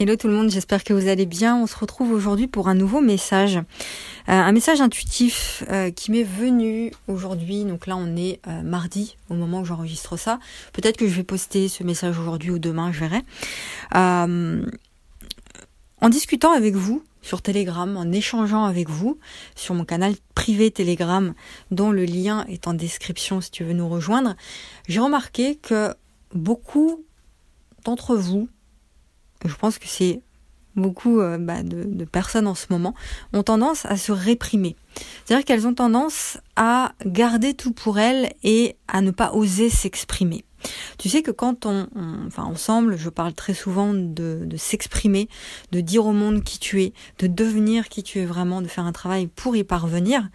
Hello tout le monde, j'espère que vous allez bien. On se retrouve aujourd'hui pour un nouveau message. Euh, un message intuitif euh, qui m'est venu aujourd'hui. Donc là on est euh, mardi au moment où j'enregistre ça. Peut-être que je vais poster ce message aujourd'hui ou demain, je verrai. en discutant avec vous sur Telegram, en échangeant avec vous sur mon canal privé Telegram dont le lien est en description si tu veux nous rejoindre, j'ai remarqué que beaucoup d'entre vous je pense que c'est beaucoup euh, bah, de, personnes en ce moment, ont tendance à se réprimer. C'est-à-dire qu'elles ont tendance à garder tout pour elles et à ne pas oser s'exprimer. Tu sais que quand on, enfin ensemble, je parle très souvent de, s'exprimer, de dire au monde qui tu es, de devenir qui tu es vraiment, de faire un travail pour y parvenir.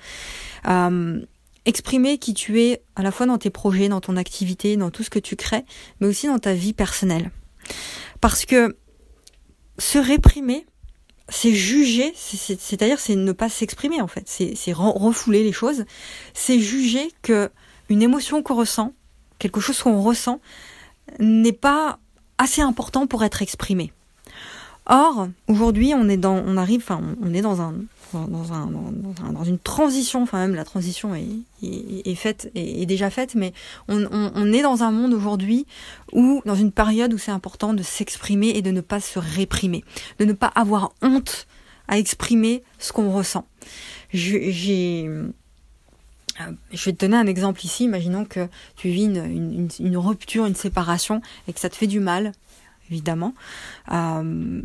Euh, exprimer qui tu es à la fois dans tes projets, dans ton activité, dans tout ce que tu crées, mais aussi dans ta vie personnelle. Parce que se réprimer, c'est juger, c'est-à-dire c'est ne pas s'exprimer en fait, c'est refouler les choses, c'est juger que une émotion qu'on ressent, quelque chose qu'on ressent, n'est pas assez important pour être exprimé. Or, aujourd'hui, on est dans, on arrive, enfin, on est dans un, dans, un, dans, une transition, enfin même la transition est, est, faite, est, déjà faite, mais on, est dans un monde aujourd'hui où, dans une période où c'est important de s'exprimer et de ne pas se réprimer, de ne pas avoir honte à exprimer ce qu'on ressent. J'ai euh, je vais te donner un exemple ici. Imaginons que tu vis une, rupture, une séparation et que ça te fait du mal, évidemment. Euh,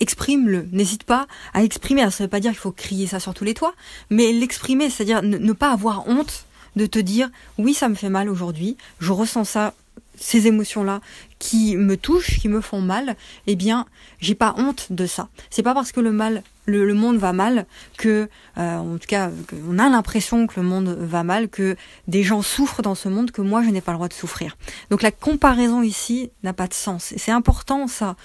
exprime-le. N'hésite pas à exprimer. ça ne veut pas dire qu'il faut crier ça sur tous les toits, mais l'exprimer, c'est-à-dire ne, pas avoir honte de te dire oui, ça me fait mal aujourd'hui, je ressens ça, ces émotions-là qui me touchent, qui me font mal, eh bien, j'ai pas honte de ça. C'est pas parce que le mal, le, monde va mal que, euh, en tout cas, on a l'impression que le monde va mal, que des gens souffrent dans ce monde, que moi je n'ai pas le droit de souffrir. Donc la comparaison ici n'a pas de sens. Et c'est important ça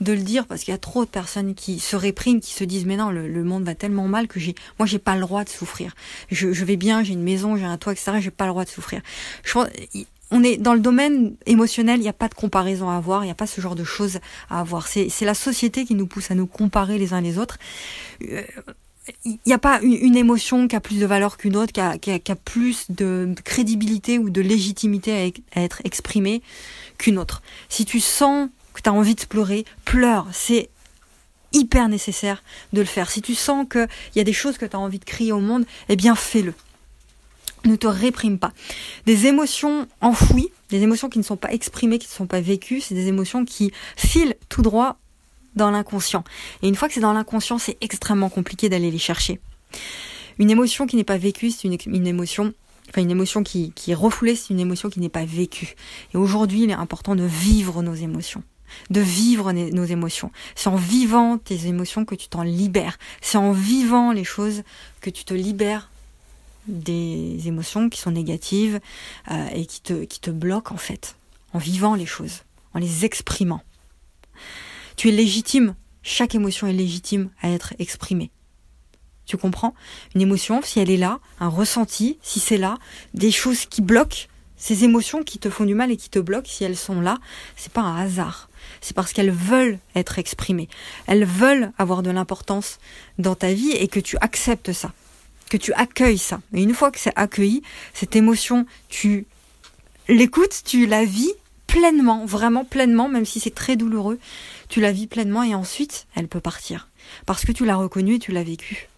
de le dire parce qu'il y a trop de personnes qui se répriment, qui se disent mais non, le, monde va tellement mal que j'ai, moi j'ai pas le droit de souffrir. Je, je vais bien, j'ai une maison, j'ai un toit, etc. J'ai pas le droit de souffrir. Je pense, on est dans le domaine émotionnel, il n'y a pas de comparaison à avoir, il n'y a pas ce genre de choses à avoir. C'est la société qui nous pousse à nous comparer les uns les autres. Euh, il n'y a pas une, émotion qui a plus de valeur qu'une autre, qui a, plus de crédibilité ou de légitimité à, être exprimée qu'une autre. Si tu sens que tu as envie de pleurer, pleure. C'est hyper nécessaire de le faire. Si tu sens qu'il y a des choses que tu as envie de crier au monde, eh bien fais-le ne te réprime pas. Des émotions enfouies, des émotions qui ne sont pas exprimées, qui ne sont pas vécues, c'est des émotions qui filent tout droit dans l'inconscient. Et une fois que c'est dans l'inconscient, c'est extrêmement compliqué d'aller les chercher. Une émotion qui n'est pas vécue, c'est une, émotion, enfin une émotion qui, qui est refoulée, c'est une émotion qui n'est pas vécue. Et aujourd'hui, il est important de vivre nos émotions de vivre nos émotions. C'est en vivant tes émotions que tu t'en libères. C'est en vivant les choses que tu te libères des émotions qui sont négatives euh, et qui te, qui te bloquent en fait, en vivant les choses, en les exprimant. Tu es légitime, chaque émotion est légitime à être exprimée. Tu comprends? Une émotion, si elle est là, un ressenti, si c'est là, des choses qui bloquent, ces émotions qui te font du mal et qui te bloquent, si elles sont là, c'est pas un hasard. C'est parce qu'elles veulent être exprimées. Elles veulent avoir de l'importance dans ta vie et que tu acceptes ça que tu accueilles ça. Et une fois que c'est accueilli, cette émotion, tu l'écoutes, tu la vis pleinement, vraiment pleinement, même si c'est très douloureux, tu la vis pleinement et ensuite elle peut partir. Parce que tu l'as reconnue et tu l'as vécue.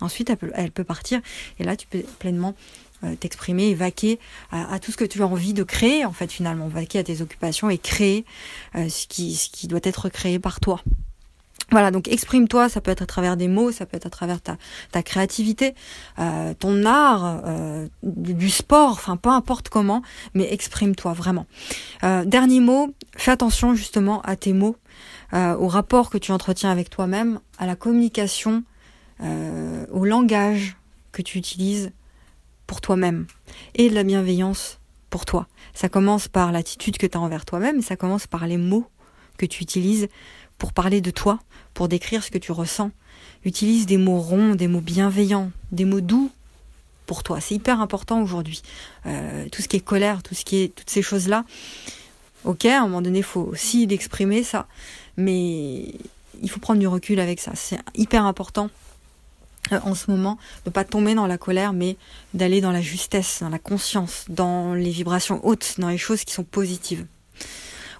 Ensuite, elle peut, partir et là, tu peux pleinement euh, t'exprimer et vaquer à, tout ce que tu as envie de créer, en fait, finalement. Vaquer à tes occupations et créer euh, ce qui doit être créé par toi. Voilà, donc exprime-toi, ça peut être à travers des mots, ça peut être à travers ta, créativité, euh, ton art, euh, du sport, enfin peu importe comment, mais exprime-toi vraiment. Euh, dernier mot, fais attention justement à tes mots, au rapport que tu entretiens avec toi-même, à la communication, au langage que tu utilises pour toi-même et de la bienveillance pour toi. Ça commence par l'attitude que tu as envers toi-même ça commence par les mots que tu utilises pour parler de toi, pour décrire ce que tu ressens. Utilise des mots ronds, des mots bienveillants, des mots doux pour toi. C'est hyper important aujourd'hui. Euh, tout ce qui est colère, tout ce qui est toutes ces choses-là, Ok, à un moment donné, il faut aussi l'exprimer, ça. Mais il faut prendre du recul avec ça. C'est hyper important euh, en ce moment de pas tomber dans la colère, mais d'aller dans la justesse, dans la conscience, dans les vibrations hautes, dans les choses qui sont positives.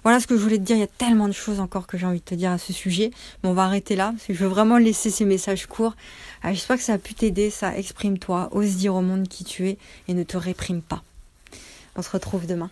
Voilà ce que je voulais te dire. Il y a tellement de choses encore que j'ai envie de te dire à ce sujet. Mais on va arrêter là. Parce que je veux vraiment laisser ces messages courts. Euh, j'espère que ça a pu t'aider. Ça exprime-toi. Ose dire au monde qui tu es et ne te réprime pas. On se retrouve demain.